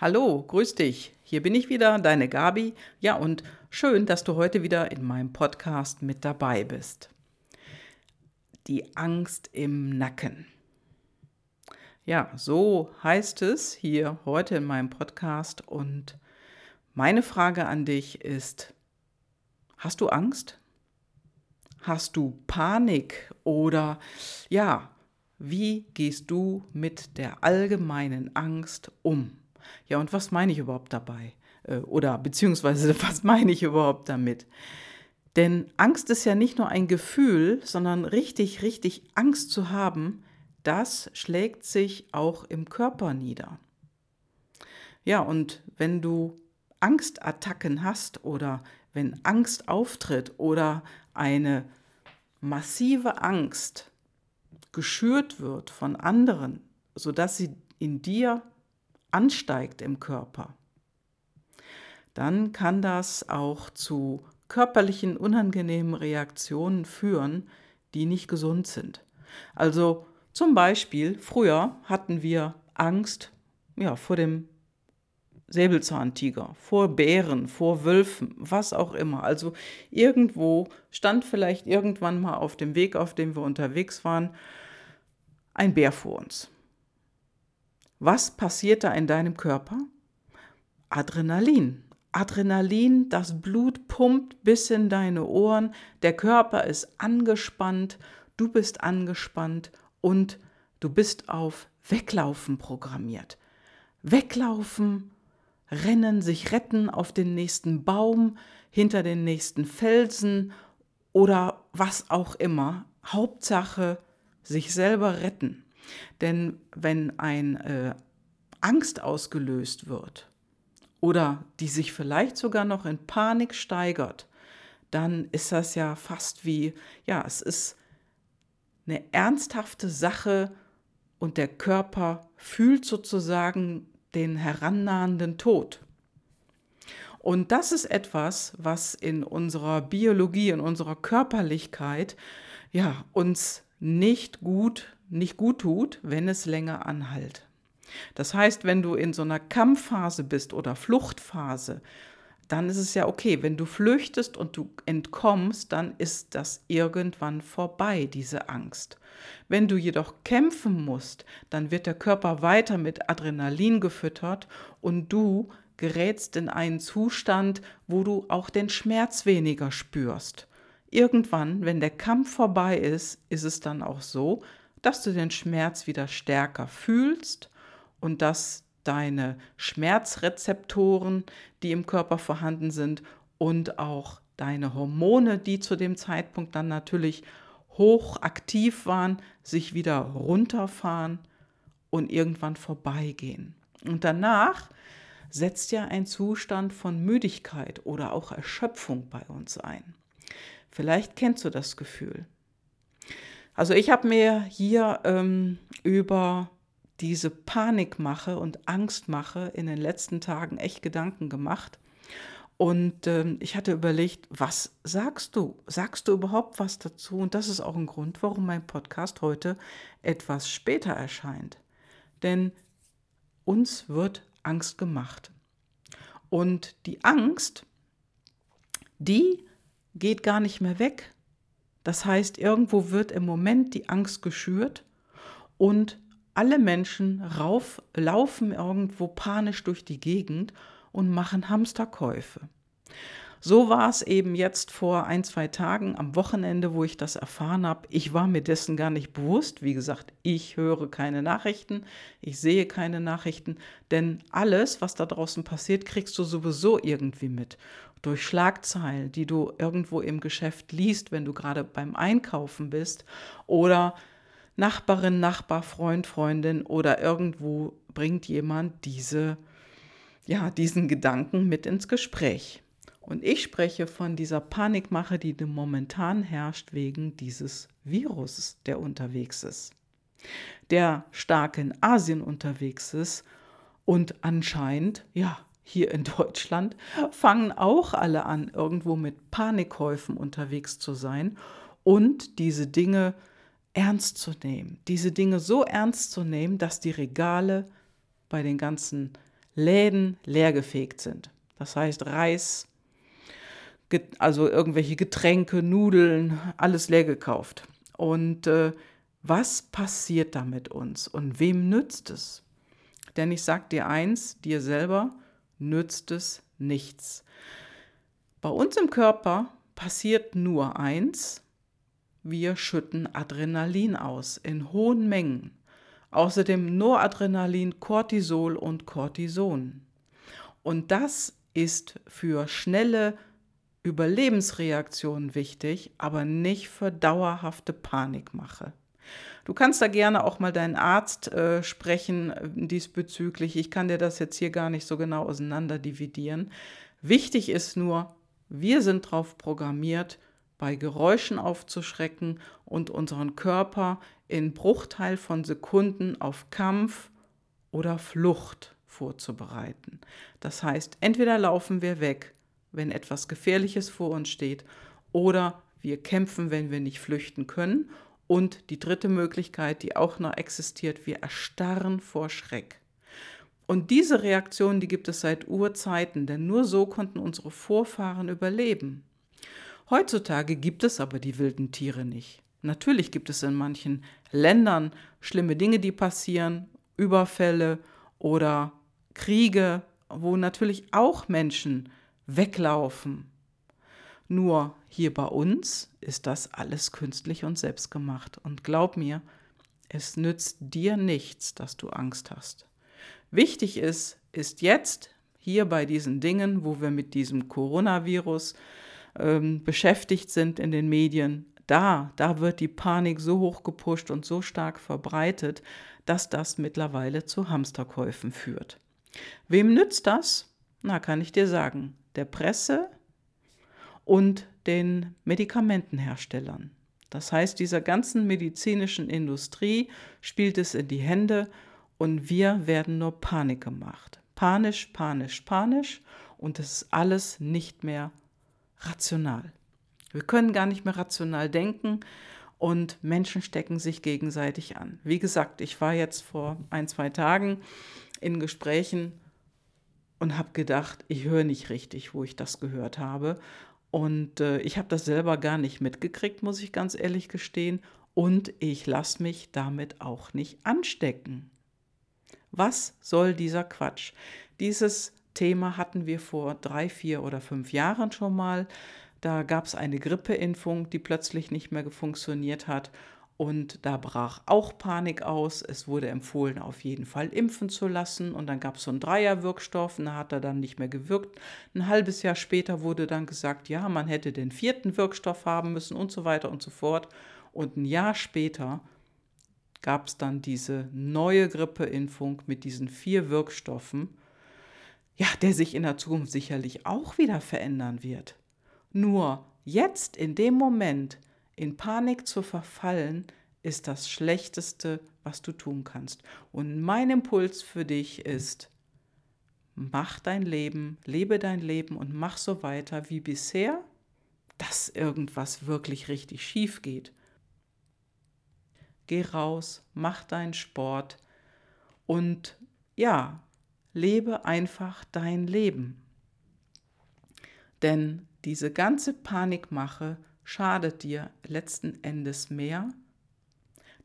Hallo, grüß dich. Hier bin ich wieder, deine Gabi. Ja, und schön, dass du heute wieder in meinem Podcast mit dabei bist. Die Angst im Nacken. Ja, so heißt es hier heute in meinem Podcast. Und meine Frage an dich ist, hast du Angst? Hast du Panik oder ja, wie gehst du mit der allgemeinen Angst um? Ja, und was meine ich überhaupt dabei? Äh, oder beziehungsweise, was meine ich überhaupt damit? Denn Angst ist ja nicht nur ein Gefühl, sondern richtig, richtig Angst zu haben, das schlägt sich auch im Körper nieder. Ja, und wenn du Angstattacken hast oder wenn Angst auftritt oder eine massive Angst geschürt wird von anderen, sodass sie in dir ansteigt im Körper, dann kann das auch zu körperlichen unangenehmen Reaktionen führen, die nicht gesund sind. Also zum Beispiel, früher hatten wir Angst ja, vor dem Säbelzahntiger, vor Bären, vor Wölfen, was auch immer. Also irgendwo stand vielleicht irgendwann mal auf dem Weg, auf dem wir unterwegs waren, ein Bär vor uns. Was passiert da in deinem Körper? Adrenalin. Adrenalin, das Blut pumpt bis in deine Ohren, der Körper ist angespannt, du bist angespannt und du bist auf Weglaufen programmiert. Weglaufen, rennen, sich retten auf den nächsten Baum, hinter den nächsten Felsen oder was auch immer. Hauptsache, sich selber retten. Denn wenn eine äh, Angst ausgelöst wird oder die sich vielleicht sogar noch in Panik steigert, dann ist das ja fast wie, ja, es ist eine ernsthafte Sache und der Körper fühlt sozusagen den herannahenden Tod. Und das ist etwas, was in unserer Biologie, in unserer Körperlichkeit, ja, uns nicht gut nicht gut tut, wenn es länger anhält. Das heißt, wenn du in so einer Kampfphase bist oder Fluchtphase, dann ist es ja okay. Wenn du flüchtest und du entkommst, dann ist das irgendwann vorbei, diese Angst. Wenn du jedoch kämpfen musst, dann wird der Körper weiter mit Adrenalin gefüttert und du gerätst in einen Zustand, wo du auch den Schmerz weniger spürst. Irgendwann, wenn der Kampf vorbei ist, ist es dann auch so, dass du den Schmerz wieder stärker fühlst und dass deine Schmerzrezeptoren, die im Körper vorhanden sind, und auch deine Hormone, die zu dem Zeitpunkt dann natürlich hoch aktiv waren, sich wieder runterfahren und irgendwann vorbeigehen. Und danach setzt ja ein Zustand von Müdigkeit oder auch Erschöpfung bei uns ein. Vielleicht kennst du das Gefühl. Also ich habe mir hier ähm, über diese Panikmache und Angstmache in den letzten Tagen echt Gedanken gemacht. Und ähm, ich hatte überlegt, was sagst du? Sagst du überhaupt was dazu? Und das ist auch ein Grund, warum mein Podcast heute etwas später erscheint. Denn uns wird Angst gemacht. Und die Angst, die geht gar nicht mehr weg, das heißt, irgendwo wird im Moment die Angst geschürt und alle Menschen rauf, laufen irgendwo panisch durch die Gegend und machen Hamsterkäufe. So war es eben jetzt vor ein, zwei Tagen am Wochenende, wo ich das erfahren habe. Ich war mir dessen gar nicht bewusst. Wie gesagt, ich höre keine Nachrichten, ich sehe keine Nachrichten, denn alles, was da draußen passiert, kriegst du sowieso irgendwie mit durch Schlagzeilen, die du irgendwo im Geschäft liest, wenn du gerade beim Einkaufen bist oder Nachbarin, Nachbar, Freund, Freundin oder irgendwo bringt jemand diese, ja, diesen Gedanken mit ins Gespräch. Und ich spreche von dieser Panikmache, die momentan herrscht wegen dieses Virus, der unterwegs ist, der stark in Asien unterwegs ist und anscheinend, ja, hier in Deutschland fangen auch alle an, irgendwo mit Panikkäufen unterwegs zu sein und diese Dinge ernst zu nehmen. Diese Dinge so ernst zu nehmen, dass die Regale bei den ganzen Läden leergefegt sind. Das heißt Reis, also irgendwelche Getränke, Nudeln, alles leer gekauft. Und äh, was passiert da mit uns und wem nützt es? Denn ich sage dir eins, dir selber nützt es nichts. Bei uns im Körper passiert nur eins, wir schütten Adrenalin aus in hohen Mengen. Außerdem Noradrenalin, Cortisol und Cortison. Und das ist für schnelle Überlebensreaktionen wichtig, aber nicht für dauerhafte Panikmache. Du kannst da gerne auch mal deinen Arzt äh, sprechen äh, diesbezüglich. Ich kann dir das jetzt hier gar nicht so genau auseinander dividieren. Wichtig ist nur, wir sind darauf programmiert, bei Geräuschen aufzuschrecken und unseren Körper in Bruchteil von Sekunden auf Kampf oder Flucht vorzubereiten. Das heißt, entweder laufen wir weg, wenn etwas Gefährliches vor uns steht, oder wir kämpfen, wenn wir nicht flüchten können. Und die dritte Möglichkeit, die auch noch existiert, wir erstarren vor Schreck. Und diese Reaktion, die gibt es seit Urzeiten, denn nur so konnten unsere Vorfahren überleben. Heutzutage gibt es aber die wilden Tiere nicht. Natürlich gibt es in manchen Ländern schlimme Dinge, die passieren, Überfälle oder Kriege, wo natürlich auch Menschen weglaufen. Nur hier bei uns ist das alles künstlich und selbstgemacht. Und glaub mir, es nützt dir nichts, dass du Angst hast. Wichtig ist, ist jetzt hier bei diesen Dingen, wo wir mit diesem Coronavirus ähm, beschäftigt sind in den Medien, da, da wird die Panik so hoch gepusht und so stark verbreitet, dass das mittlerweile zu Hamsterkäufen führt. Wem nützt das? Na, kann ich dir sagen, der Presse und den Medikamentenherstellern. Das heißt, dieser ganzen medizinischen Industrie spielt es in die Hände und wir werden nur Panik gemacht. Panisch, panisch, panisch und es ist alles nicht mehr rational. Wir können gar nicht mehr rational denken und Menschen stecken sich gegenseitig an. Wie gesagt, ich war jetzt vor ein, zwei Tagen in Gesprächen und habe gedacht, ich höre nicht richtig, wo ich das gehört habe. Und äh, ich habe das selber gar nicht mitgekriegt, muss ich ganz ehrlich gestehen. Und ich lasse mich damit auch nicht anstecken. Was soll dieser Quatsch? Dieses Thema hatten wir vor drei, vier oder fünf Jahren schon mal. Da gab es eine Grippeimpfung, die plötzlich nicht mehr funktioniert hat. Und da brach auch Panik aus. Es wurde empfohlen, auf jeden Fall impfen zu lassen. Und dann gab es so einen Dreierwirkstoff, und da hat er dann nicht mehr gewirkt. Ein halbes Jahr später wurde dann gesagt, ja, man hätte den vierten Wirkstoff haben müssen und so weiter und so fort. Und ein Jahr später gab es dann diese neue Grippeimpfung mit diesen vier Wirkstoffen, ja, der sich in der Zukunft sicherlich auch wieder verändern wird. Nur jetzt in dem Moment in Panik zu verfallen, ist das Schlechteste, was du tun kannst. Und mein Impuls für dich ist, mach dein Leben, lebe dein Leben und mach so weiter wie bisher, dass irgendwas wirklich richtig schief geht. Geh raus, mach deinen Sport und ja, lebe einfach dein Leben. Denn diese ganze Panikmache schadet dir letzten Endes mehr.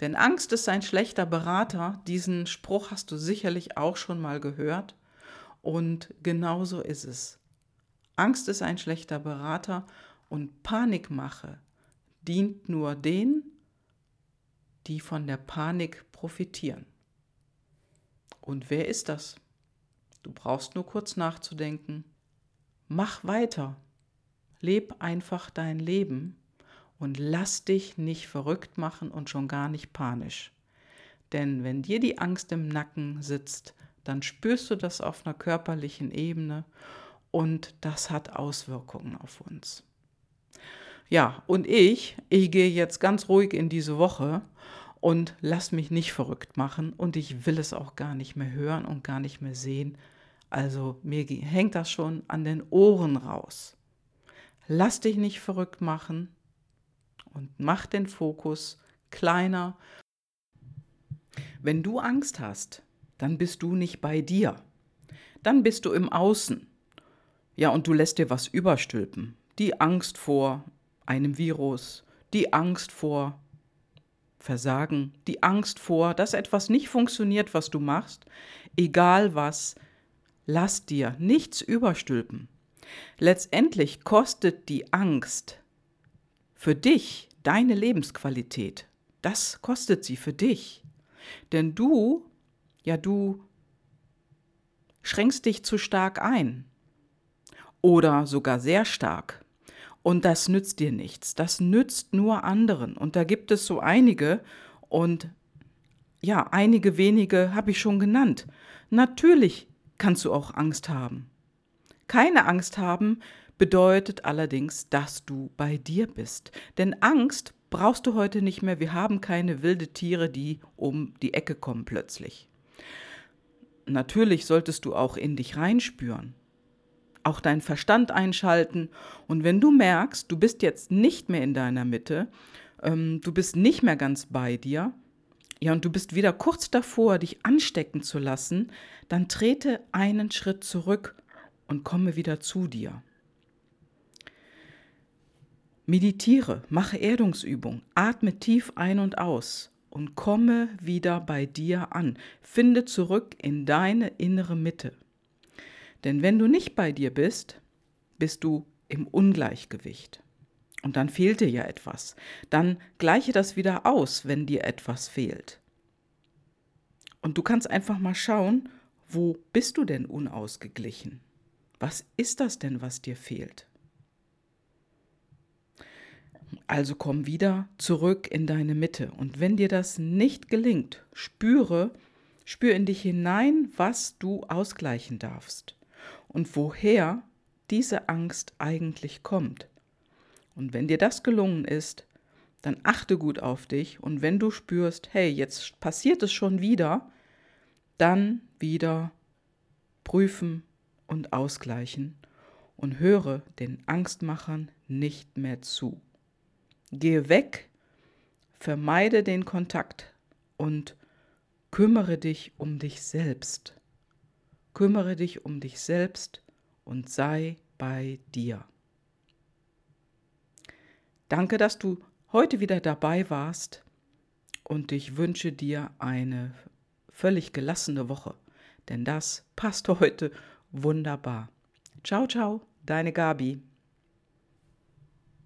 Denn Angst ist ein schlechter Berater. Diesen Spruch hast du sicherlich auch schon mal gehört. Und genauso ist es. Angst ist ein schlechter Berater und Panikmache dient nur denen, die von der Panik profitieren. Und wer ist das? Du brauchst nur kurz nachzudenken. Mach weiter. Leb einfach dein Leben und lass dich nicht verrückt machen und schon gar nicht panisch. Denn wenn dir die Angst im Nacken sitzt, dann spürst du das auf einer körperlichen Ebene und das hat Auswirkungen auf uns. Ja, und ich, ich gehe jetzt ganz ruhig in diese Woche und lass mich nicht verrückt machen und ich will es auch gar nicht mehr hören und gar nicht mehr sehen. Also mir hängt das schon an den Ohren raus. Lass dich nicht verrückt machen und mach den Fokus kleiner. Wenn du Angst hast, dann bist du nicht bei dir. dann bist du im Außen. Ja, und du lässt dir was überstülpen. Die Angst vor einem Virus, die Angst vor Versagen, die Angst vor, dass etwas nicht funktioniert, was du machst, egal was, lass dir nichts überstülpen. Letztendlich kostet die Angst für dich deine Lebensqualität. Das kostet sie für dich. Denn du, ja, du schränkst dich zu stark ein. Oder sogar sehr stark. Und das nützt dir nichts. Das nützt nur anderen. Und da gibt es so einige und ja, einige wenige habe ich schon genannt. Natürlich kannst du auch Angst haben. Keine Angst haben bedeutet allerdings, dass du bei dir bist. Denn Angst brauchst du heute nicht mehr. Wir haben keine wilde Tiere, die um die Ecke kommen plötzlich. Natürlich solltest du auch in dich reinspüren auch deinen Verstand einschalten. Und wenn du merkst, du bist jetzt nicht mehr in deiner Mitte, ähm, du bist nicht mehr ganz bei dir, ja, und du bist wieder kurz davor, dich anstecken zu lassen, dann trete einen Schritt zurück und komme wieder zu dir. Meditiere, mache Erdungsübung, atme tief ein und aus und komme wieder bei dir an. Finde zurück in deine innere Mitte. Denn wenn du nicht bei dir bist, bist du im Ungleichgewicht. Und dann fehlt dir ja etwas. Dann gleiche das wieder aus, wenn dir etwas fehlt. Und du kannst einfach mal schauen, wo bist du denn unausgeglichen? Was ist das denn, was dir fehlt? Also komm wieder zurück in deine Mitte. Und wenn dir das nicht gelingt, spüre, spür in dich hinein, was du ausgleichen darfst und woher diese Angst eigentlich kommt. Und wenn dir das gelungen ist, dann achte gut auf dich und wenn du spürst, hey, jetzt passiert es schon wieder, dann wieder prüfen und ausgleichen und höre den Angstmachern nicht mehr zu. Gehe weg, vermeide den Kontakt und kümmere dich um dich selbst. Kümmere dich um dich selbst und sei bei dir. Danke, dass du heute wieder dabei warst und ich wünsche dir eine völlig gelassene Woche, denn das passt heute wunderbar. Ciao, ciao, deine Gabi.